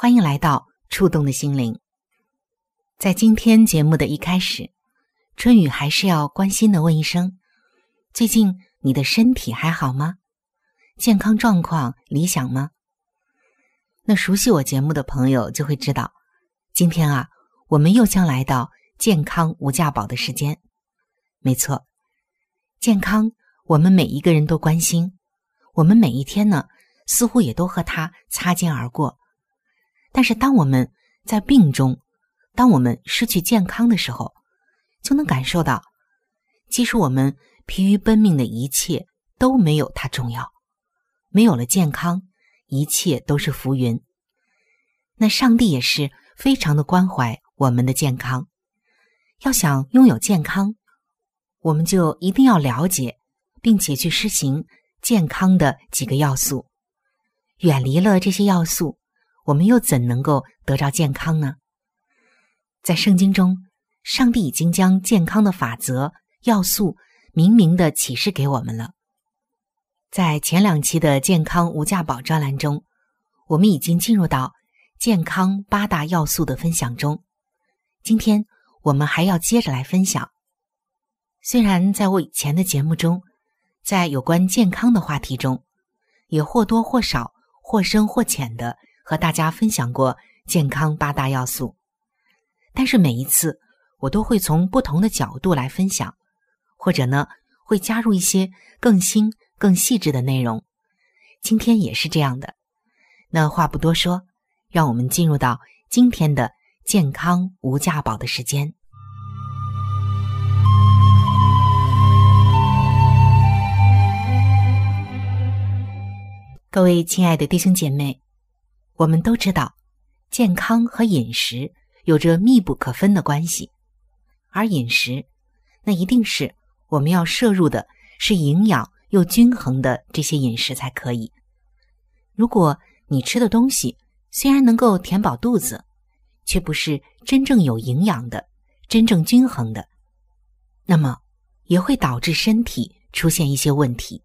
欢迎来到触动的心灵。在今天节目的一开始。春雨还是要关心的问一声：最近你的身体还好吗？健康状况理想吗？那熟悉我节目的朋友就会知道，今天啊，我们又将来到健康无价宝的时间。没错，健康我们每一个人都关心，我们每一天呢，似乎也都和它擦肩而过。但是当我们在病中，当我们失去健康的时候，就能感受到，其实我们疲于奔命的一切都没有它重要。没有了健康，一切都是浮云。那上帝也是非常的关怀我们的健康。要想拥有健康，我们就一定要了解，并且去施行健康的几个要素。远离了这些要素，我们又怎能够得着健康呢？在圣经中。上帝已经将健康的法则要素明明的启示给我们了。在前两期的健康无价宝专栏中，我们已经进入到健康八大要素的分享中。今天我们还要接着来分享。虽然在我以前的节目中，在有关健康的话题中，也或多或少、或深或浅的和大家分享过健康八大要素，但是每一次。我都会从不同的角度来分享，或者呢，会加入一些更新、更细致的内容。今天也是这样的。那话不多说，让我们进入到今天的健康无价宝的时间。各位亲爱的弟兄姐妹，我们都知道，健康和饮食有着密不可分的关系。而饮食，那一定是我们要摄入的是营养又均衡的这些饮食才可以。如果你吃的东西虽然能够填饱肚子，却不是真正有营养的、真正均衡的，那么也会导致身体出现一些问题。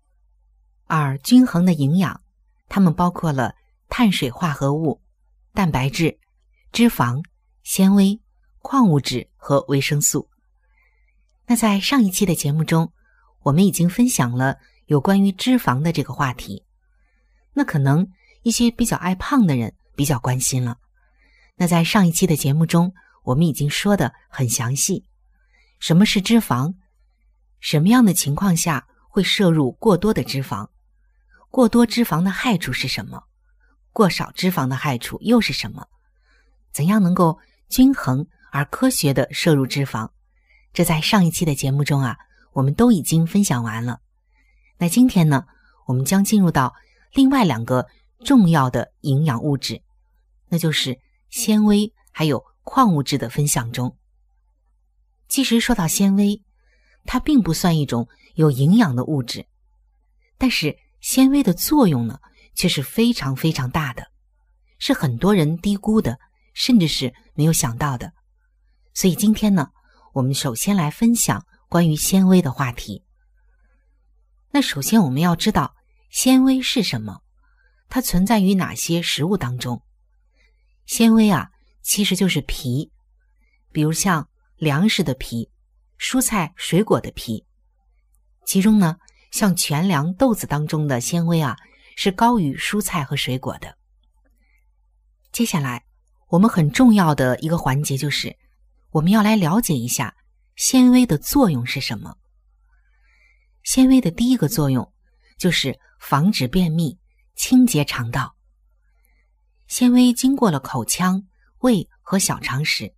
而均衡的营养，它们包括了碳水化合物、蛋白质、脂肪、纤维。矿物质和维生素。那在上一期的节目中，我们已经分享了有关于脂肪的这个话题。那可能一些比较爱胖的人比较关心了。那在上一期的节目中，我们已经说的很详细。什么是脂肪？什么样的情况下会摄入过多的脂肪？过多脂肪的害处是什么？过少脂肪的害处又是什么？怎样能够均衡？而科学的摄入脂肪，这在上一期的节目中啊，我们都已经分享完了。那今天呢，我们将进入到另外两个重要的营养物质，那就是纤维还有矿物质的分享中。其实说到纤维，它并不算一种有营养的物质，但是纤维的作用呢，却是非常非常大的。是很多人低估的，甚至是没有想到的。所以今天呢，我们首先来分享关于纤维的话题。那首先我们要知道纤维是什么，它存在于哪些食物当中？纤维啊，其实就是皮，比如像粮食的皮、蔬菜水果的皮。其中呢，像全粮豆子当中的纤维啊，是高于蔬菜和水果的。接下来，我们很重要的一个环节就是，我们要来了解一下纤维的作用是什么。纤维的第一个作用就是防止便秘、清洁肠道。纤维经过了口腔、胃和小肠时，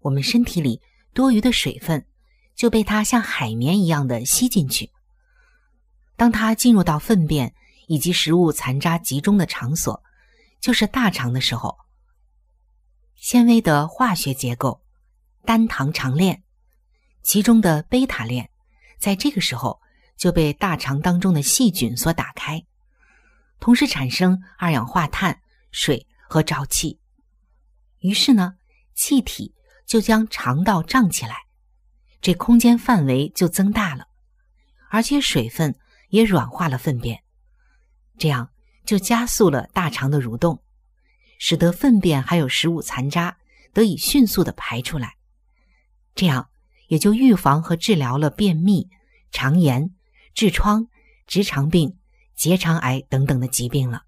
我们身体里多余的水分就被它像海绵一样的吸进去。当它进入到粪便以及食物残渣集中的场所，就是大肠的时候，纤维的化学结构单糖长链，其中的贝塔链。在这个时候就被大肠当中的细菌所打开，同时产生二氧化碳、水和沼气。于是呢，气体就将肠道胀起来，这空间范围就增大了，而且水分也软化了粪便，这样就加速了大肠的蠕动，使得粪便还有食物残渣得以迅速的排出来，这样。也就预防和治疗了便秘、肠炎、痔疮、直肠病、结肠癌等等的疾病了。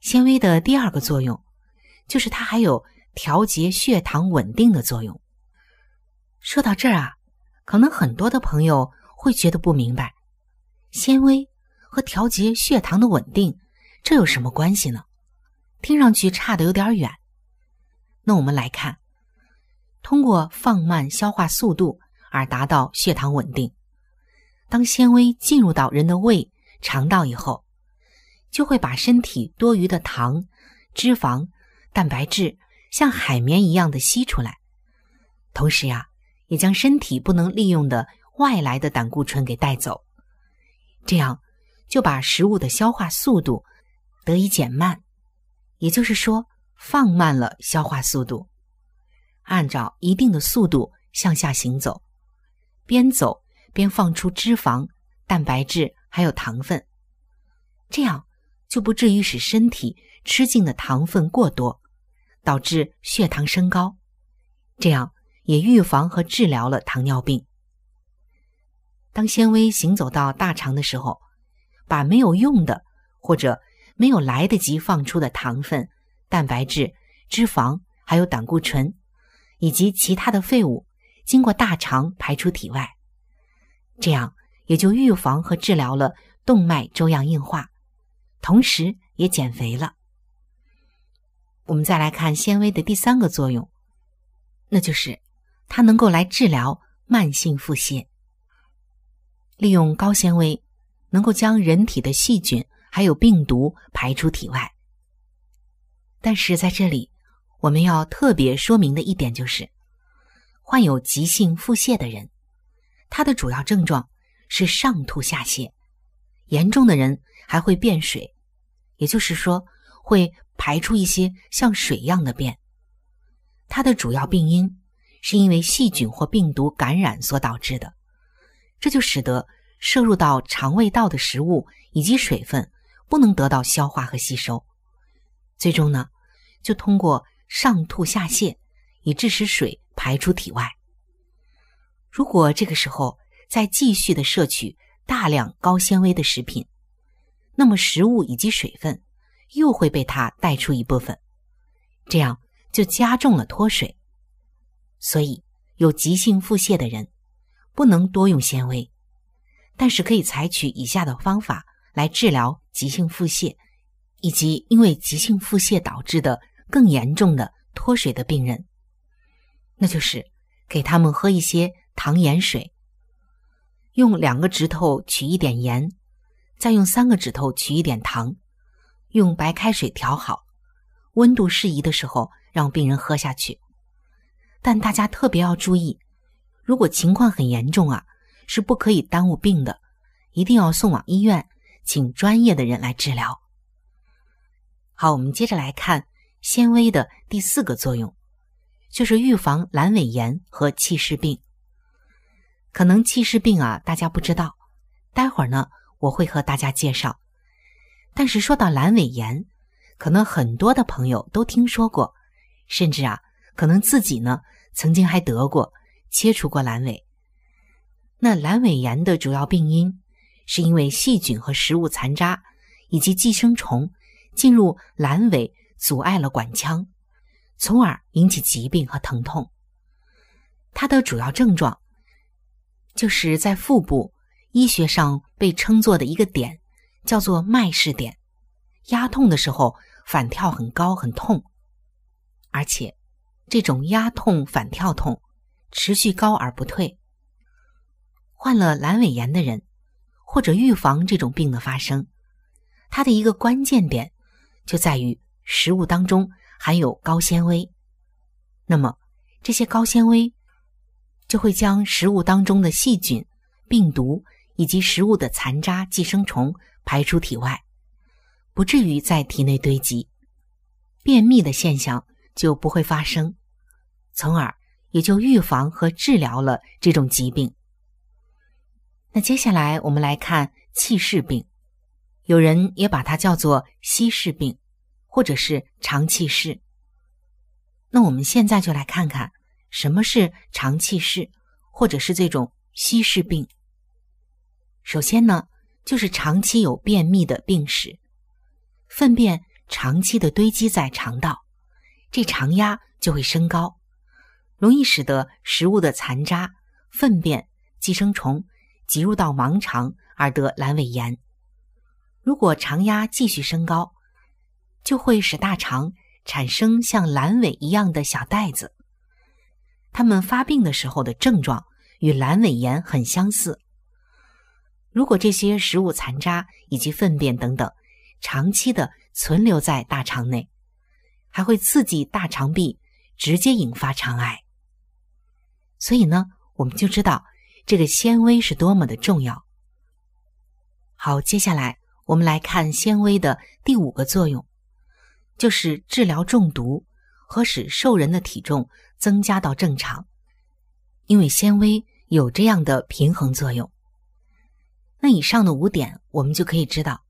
纤维的第二个作用，就是它还有调节血糖稳定的作用。说到这儿啊，可能很多的朋友会觉得不明白，纤维和调节血糖的稳定这有什么关系呢？听上去差的有点远。那我们来看。通过放慢消化速度而达到血糖稳定。当纤维进入到人的胃、肠道以后，就会把身体多余的糖、脂肪、蛋白质像海绵一样的吸出来，同时呀，也将身体不能利用的外来的胆固醇给带走。这样就把食物的消化速度得以减慢，也就是说，放慢了消化速度。按照一定的速度向下行走，边走边放出脂肪、蛋白质还有糖分，这样就不至于使身体吃进的糖分过多，导致血糖升高。这样也预防和治疗了糖尿病。当纤维行走到大肠的时候，把没有用的或者没有来得及放出的糖分、蛋白质、脂肪还有胆固醇。以及其他的废物经过大肠排出体外，这样也就预防和治疗了动脉粥样硬化，同时也减肥了。我们再来看纤维的第三个作用，那就是它能够来治疗慢性腹泻。利用高纤维，能够将人体的细菌还有病毒排出体外。但是在这里。我们要特别说明的一点就是，患有急性腹泻的人，他的主要症状是上吐下泻，严重的人还会便水，也就是说会排出一些像水一样的便。它的主要病因是因为细菌或病毒感染所导致的，这就使得摄入到肠胃道的食物以及水分不能得到消化和吸收，最终呢，就通过。上吐下泻，以致使水排出体外。如果这个时候再继续的摄取大量高纤维的食品，那么食物以及水分又会被它带出一部分，这样就加重了脱水。所以，有急性腹泻的人不能多用纤维，但是可以采取以下的方法来治疗急性腹泻，以及因为急性腹泻导致的。更严重的脱水的病人，那就是给他们喝一些糖盐水，用两个指头取一点盐，再用三个指头取一点糖，用白开水调好，温度适宜的时候让病人喝下去。但大家特别要注意，如果情况很严重啊，是不可以耽误病的，一定要送往医院，请专业的人来治疗。好，我们接着来看纤维的第四个作用，就是预防阑尾炎和气室病。可能气室病啊，大家不知道，待会儿呢我会和大家介绍。但是说到阑尾炎，可能很多的朋友都听说过，甚至啊，可能自己呢曾经还得过，切除过阑尾。那阑尾炎的主要病因，是因为细菌和食物残渣以及寄生虫进入阑尾，阻碍了管腔，从而引起疾病和疼痛。它的主要症状，就是在腹部医学上被称作的一个点，叫做麦氏点，压痛的时候反跳很高很痛，而且这种压痛反跳痛持续高而不退。患了阑尾炎的人，或者预防这种病的发生，它的一个关键点就在于食物当中含有高纤维。那么，这些高纤维就会将食物当中的细菌、病毒以及食物的残渣、寄生虫排出体外，不至于在体内堆积，便秘的现象就不会发生，从而也就预防和治疗了这种疾病。那接下来我们来看气室病，有人也把它叫做稀释病，或者是肠气室。那我们现在就来看看什么是肠气室，或者是这种稀释病。首先呢，就是长期有便秘的病史，粪便长期的堆积在肠道，这肠压就会升高，容易使得食物的残渣、粪便、寄生虫。挤入到盲肠而得阑尾炎。如果肠压继续升高，就会使大肠产生像阑尾一样的小袋子。它们发病的时候的症状与阑尾炎很相似。如果这些食物残渣以及粪便等等长期的存留在大肠内，还会刺激大肠壁，直接引发肠癌。所以呢，我们就知道。这个纤维是多么的重要。好，接下来我们来看纤维的第五个作用，就是治疗中毒和使瘦人的体重增加到正常。因为纤维有这样的平衡作用。那以上的五点，我们就可以知道，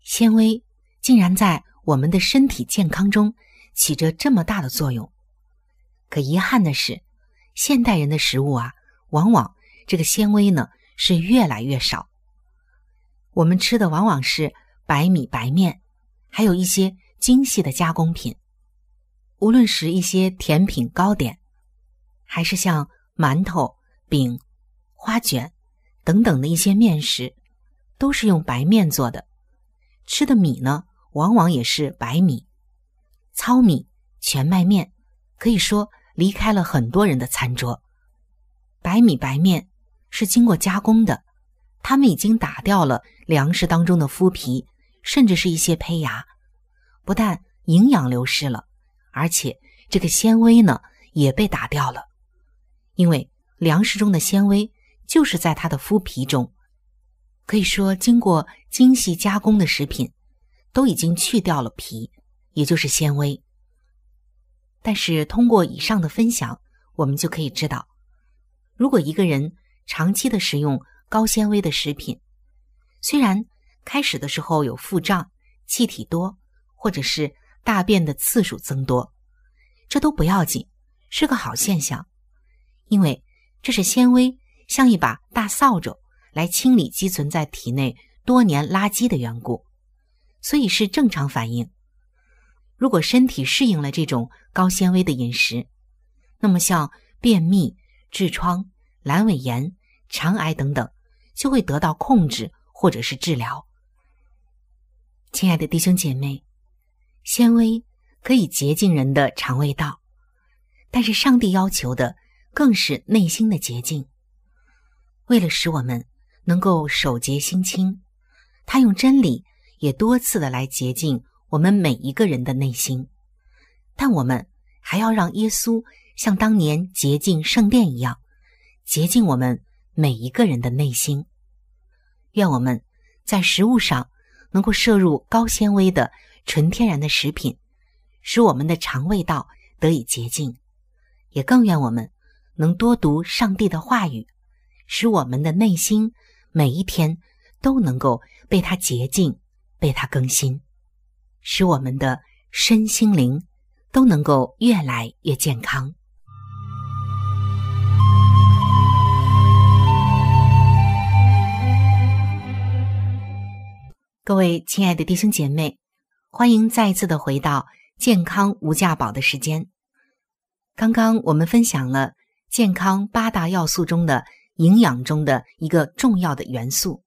纤维竟然在我们的身体健康中起着这么大的作用。可遗憾的是，现代人的食物啊，往往。这个纤维呢是越来越少，我们吃的往往是白米白面，还有一些精细的加工品。无论是一些甜品糕点，还是像馒头、饼、花卷等等的一些面食，都是用白面做的。吃的米呢，往往也是白米、糙米、全麦面，可以说离开了很多人的餐桌。白米白面。是经过加工的，他们已经打掉了粮食当中的麸皮，甚至是一些胚芽，不但营养流失了，而且这个纤维呢也被打掉了。因为粮食中的纤维就是在它的麸皮中，可以说经过精细加工的食品都已经去掉了皮，也就是纤维。但是通过以上的分享，我们就可以知道，如果一个人，长期的食用高纤维的食品，虽然开始的时候有腹胀、气体多，或者是大便的次数增多，这都不要紧，是个好现象，因为这是纤维像一把大扫帚来清理积存在体内多年垃圾的缘故，所以是正常反应。如果身体适应了这种高纤维的饮食，那么像便秘、痔疮。阑尾炎、肠癌等等，就会得到控制或者是治疗。亲爱的弟兄姐妹，纤维可以洁净人的肠胃道，但是上帝要求的更是内心的洁净。为了使我们能够守洁心清，他用真理也多次的来洁净我们每一个人的内心。但我们还要让耶稣像当年洁净圣殿一样。洁净我们每一个人的内心。愿我们在食物上能够摄入高纤维的纯天然的食品，使我们的肠胃道得以洁净。也更愿我们能多读上帝的话语，使我们的内心每一天都能够被他洁净、被他更新，使我们的身心灵都能够越来越健康。各位亲爱的弟兄姐妹，欢迎再一次的回到健康无价宝的时间。刚刚我们分享了健康八大要素中的营养中的一个重要的元素，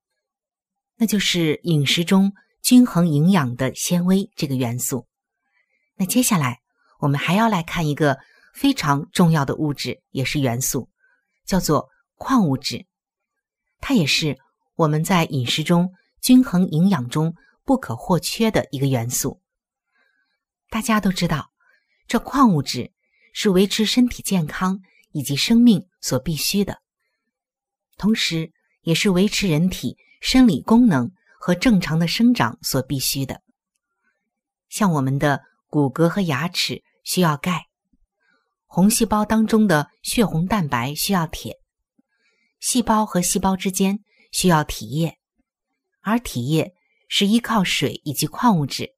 那就是饮食中均衡营养的纤维这个元素。那接下来我们还要来看一个非常重要的物质，也是元素，叫做矿物质。它也是我们在饮食中。均衡营养中不可或缺的一个元素。大家都知道，这矿物质是维持身体健康以及生命所必须的，同时也是维持人体生理功能和正常的生长所必须的。像我们的骨骼和牙齿需要钙，红细胞当中的血红蛋白需要铁，细胞和细胞之间需要体液。而体液是依靠水以及矿物质，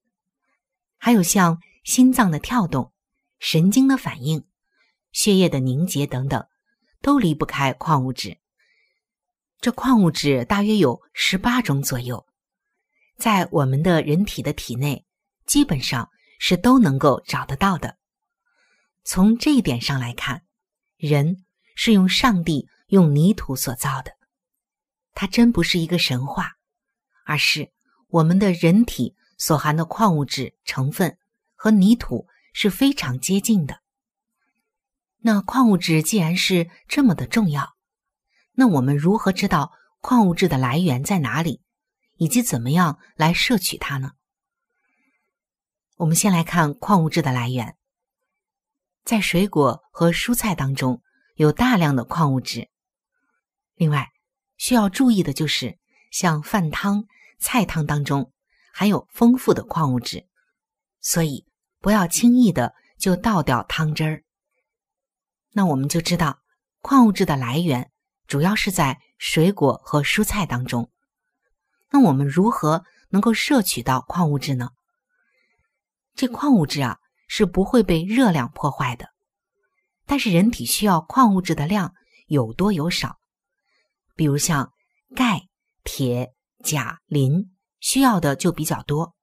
还有像心脏的跳动、神经的反应、血液的凝结等等，都离不开矿物质。这矿物质大约有十八种左右，在我们的人体的体内，基本上是都能够找得到的。从这一点上来看，人是用上帝用泥土所造的，它真不是一个神话。而是我们的人体所含的矿物质成分和泥土是非常接近的。那矿物质既然是这么的重要，那我们如何知道矿物质的来源在哪里，以及怎么样来摄取它呢？我们先来看矿物质的来源，在水果和蔬菜当中有大量的矿物质。另外需要注意的就是像饭汤。菜汤当中含有丰富的矿物质，所以不要轻易的就倒掉汤汁儿。那我们就知道矿物质的来源主要是在水果和蔬菜当中。那我们如何能够摄取到矿物质呢？这矿物质啊是不会被热量破坏的，但是人体需要矿物质的量有多有少。比如像钙、铁。钾、磷需要的就比较多，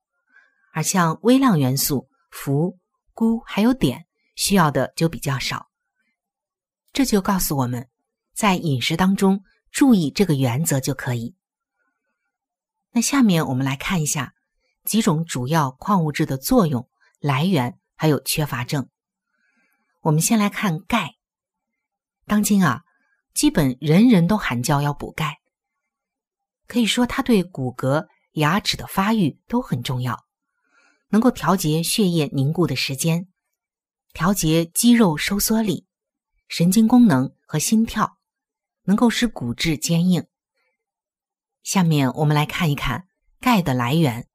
而像微量元素氟、钴还有碘需要的就比较少。这就告诉我们，在饮食当中注意这个原则就可以。那下面我们来看一下几种主要矿物质的作用、来源还有缺乏症。我们先来看钙。当今啊，基本人人都喊叫要补钙。可以说，它对骨骼、牙齿的发育都很重要，能够调节血液凝固的时间，调节肌肉收缩力、神经功能和心跳，能够使骨质坚硬。下面我们来看一看钙的来源：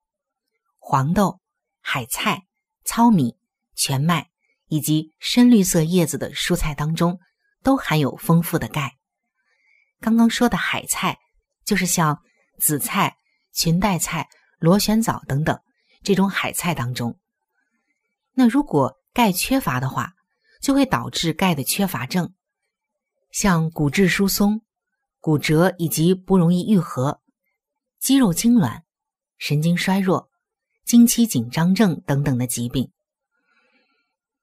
黄豆、海菜、糙米、全麦以及深绿色叶子的蔬菜当中都含有丰富的钙。刚刚说的海菜。就是像紫菜、裙带菜、螺旋藻等等这种海菜当中，那如果钙缺乏的话，就会导致钙的缺乏症，像骨质疏松、骨折以及不容易愈合、肌肉痉挛、神经衰弱、经期紧张症等等的疾病。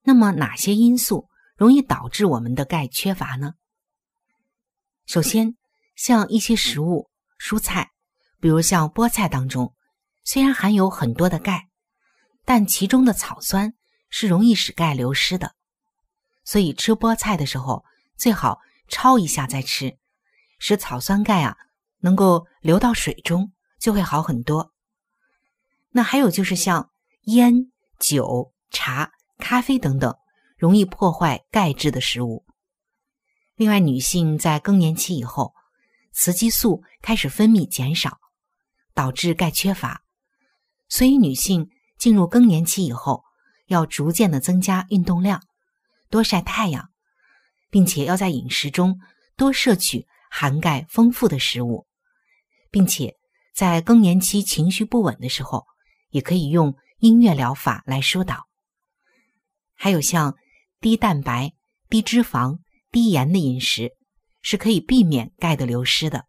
那么哪些因素容易导致我们的钙缺乏呢？首先，像一些食物。蔬菜，比如像菠菜当中，虽然含有很多的钙，但其中的草酸是容易使钙流失的。所以吃菠菜的时候，最好焯一下再吃，使草酸钙啊能够流到水中，就会好很多。那还有就是像烟、酒、茶、咖啡等等容易破坏钙质的食物。另外，女性在更年期以后。雌激素开始分泌减少，导致钙缺乏，所以女性进入更年期以后，要逐渐的增加运动量，多晒太阳，并且要在饮食中多摄取含钙丰富的食物，并且在更年期情绪不稳的时候，也可以用音乐疗法来疏导。还有像低蛋白、低脂肪、低盐的饮食，是可以避免钙的流失的。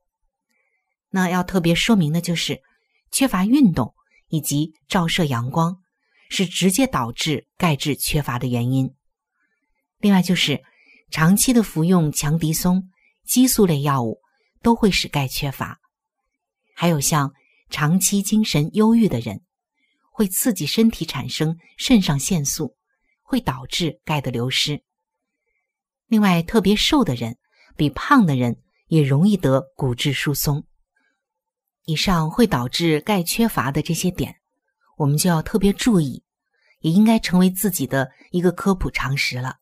那要特别说明的就是，缺乏运动以及照射阳光是直接导致钙质缺乏的原因。另外，就是长期的服用强敌松、激素类药物都会使钙缺乏。还有像长期精神忧郁的人，会刺激身体产生肾上腺素，会导致钙的流失。另外，特别瘦的人比胖的人也容易得骨质疏松。以上会导致钙缺乏的这些点，我们就要特别注意，也应该成为自己的一个科普常识了。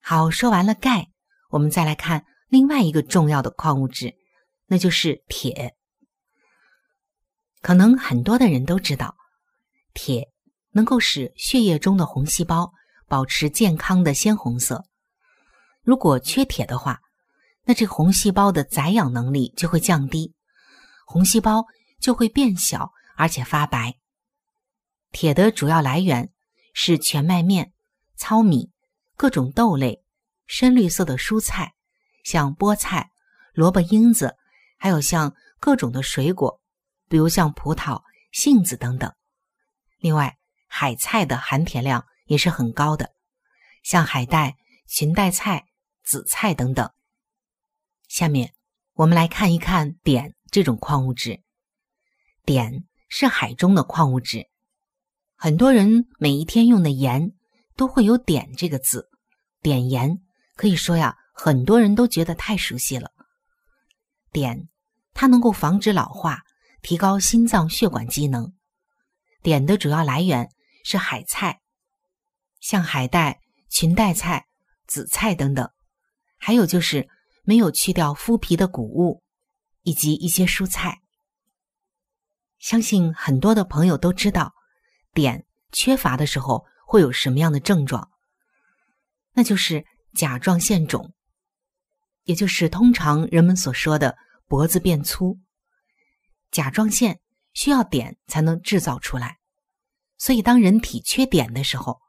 好，说完了钙，我们再来看另外一个重要的矿物质，那就是铁。可能很多的人都知道，铁能够使血液中的红细胞保持健康的鲜红色。如果缺铁的话，那这红细胞的载氧能力就会降低。红细胞就会变小，而且发白。铁的主要来源是全麦面、糙米、各种豆类、深绿色的蔬菜，像菠菜、萝卜缨子，还有像各种的水果，比如像葡萄、杏子等等。另外，海菜的含铁量也是很高的，像海带、裙带菜、紫菜等等。下面我们来看一看碘。这种矿物质，碘是海中的矿物质。很多人每一天用的盐都会有“碘”这个字，碘盐可以说呀，很多人都觉得太熟悉了。碘它能够防止老化，提高心脏血管机能。碘的主要来源是海菜，像海带、裙带菜、紫菜等等，还有就是没有去掉麸皮的谷物。以及一些蔬菜，相信很多的朋友都知道，碘缺乏的时候会有什么样的症状？那就是甲状腺肿，也就是通常人们所说的脖子变粗。甲状腺需要碘才能制造出来，所以当人体缺碘的时候，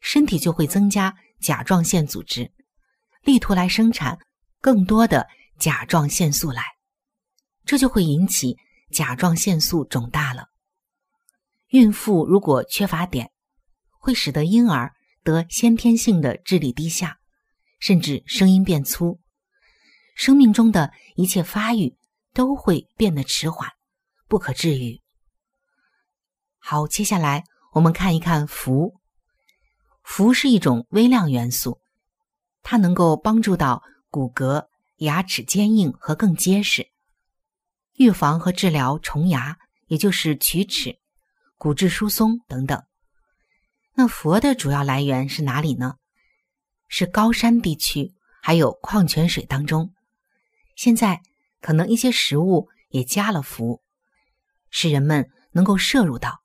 身体就会增加甲状腺组织，力图来生产更多的甲状腺素来。这就会引起甲状腺素肿大了。孕妇如果缺乏碘，会使得婴儿得先天性的智力低下，甚至声音变粗，生命中的一切发育都会变得迟缓，不可治愈。好，接下来我们看一看氟。氟是一种微量元素，它能够帮助到骨骼、牙齿坚硬和更结实。预防和治疗虫牙，也就是龋齿、骨质疏松等等。那氟的主要来源是哪里呢？是高山地区，还有矿泉水当中。现在可能一些食物也加了氟，使人们能够摄入到。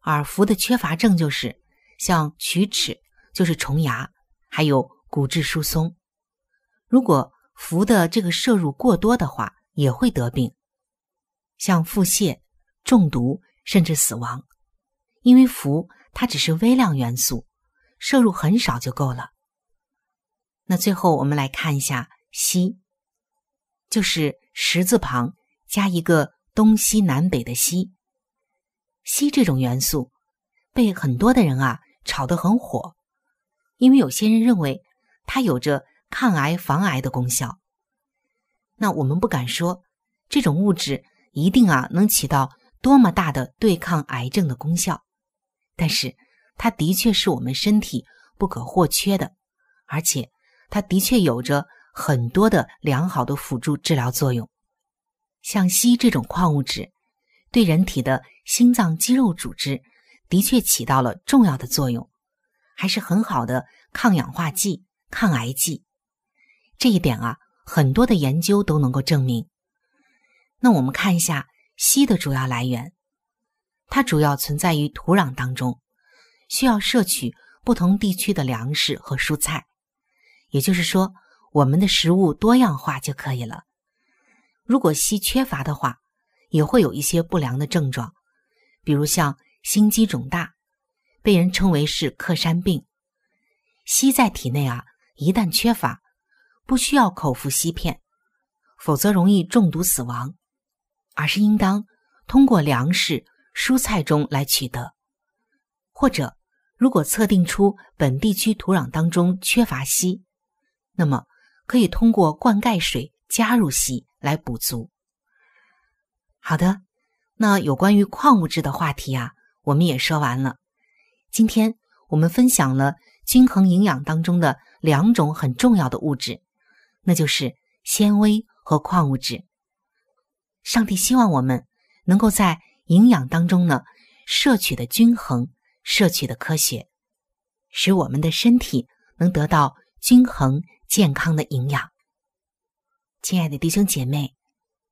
而氟的缺乏症就是像龋齿，就是虫牙，还有骨质疏松。如果氟的这个摄入过多的话，也会得病，像腹泻、中毒，甚至死亡。因为氟它只是微量元素，摄入很少就够了。那最后我们来看一下硒，就是十字旁加一个东西南北的西。硒这种元素被很多的人啊炒得很火，因为有些人认为它有着抗癌防癌的功效。那我们不敢说这种物质一定啊能起到多么大的对抗癌症的功效，但是它的确是我们身体不可或缺的，而且它的确有着很多的良好的辅助治疗作用。像硒这种矿物质，对人体的心脏肌肉组织的确起到了重要的作用，还是很好的抗氧化剂、抗癌剂。这一点啊。很多的研究都能够证明。那我们看一下硒的主要来源。它主要存在于土壤当中，需要摄取不同地区的粮食和蔬菜。也就是说，我们的食物多样化就可以了。如果硒缺乏的话，也会有一些不良的症状，比如像心肌肿大，被人称为是克山病。硒在体内啊，一旦缺乏，不需要口服硒片，否则容易中毒死亡，而是应当通过粮食、蔬菜中来取得。或者，如果测定出本地区土壤当中缺乏硒，那么可以通过灌溉水加入硒来补足。好的，那有关于矿物质的话题啊，我们也说完了。今天我们分享了均衡营养当中的两种很重要的物质，那就是纤维和矿物质。上帝希望我们能够在营养当中呢，摄取的均衡，摄取的科学，使我们的身体能得到均衡。健康的营养，亲爱的弟兄姐妹，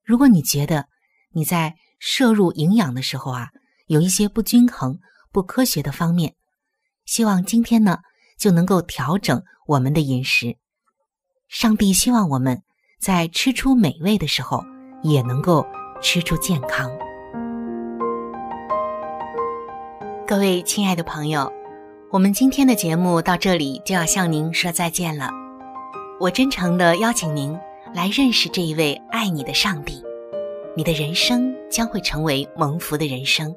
如果你觉得你在摄入营养的时候啊，有一些不均衡、不科学的方面，希望今天呢就能够调整我们的饮食。上帝希望我们在吃出美味的时候，也能够吃出健康。各位亲爱的朋友，我们今天的节目到这里就要向您说再见了。我真诚的邀请您来认识这一位爱你的上帝，你的人生将会成为蒙福的人生。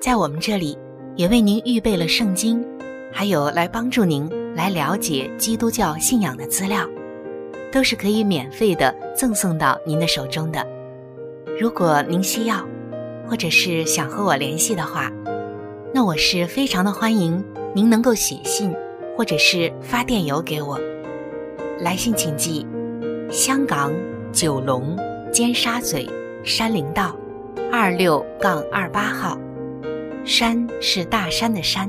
在我们这里，也为您预备了圣经，还有来帮助您来了解基督教信仰的资料，都是可以免费的赠送到您的手中的。如果您需要，或者是想和我联系的话，那我是非常的欢迎您能够写信，或者是发电邮给我。来信请寄：香港九龙尖沙咀山林道二六杠二八号。山是大山的山，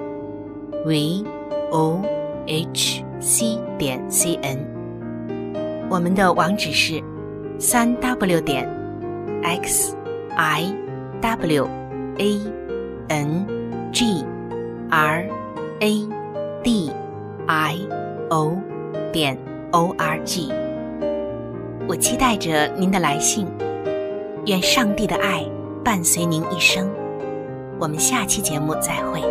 v o h c 点 c n。我们的网址是三 w 点 x i w a n g r a d i o 点。O R G，我期待着您的来信，愿上帝的爱伴随您一生。我们下期节目再会。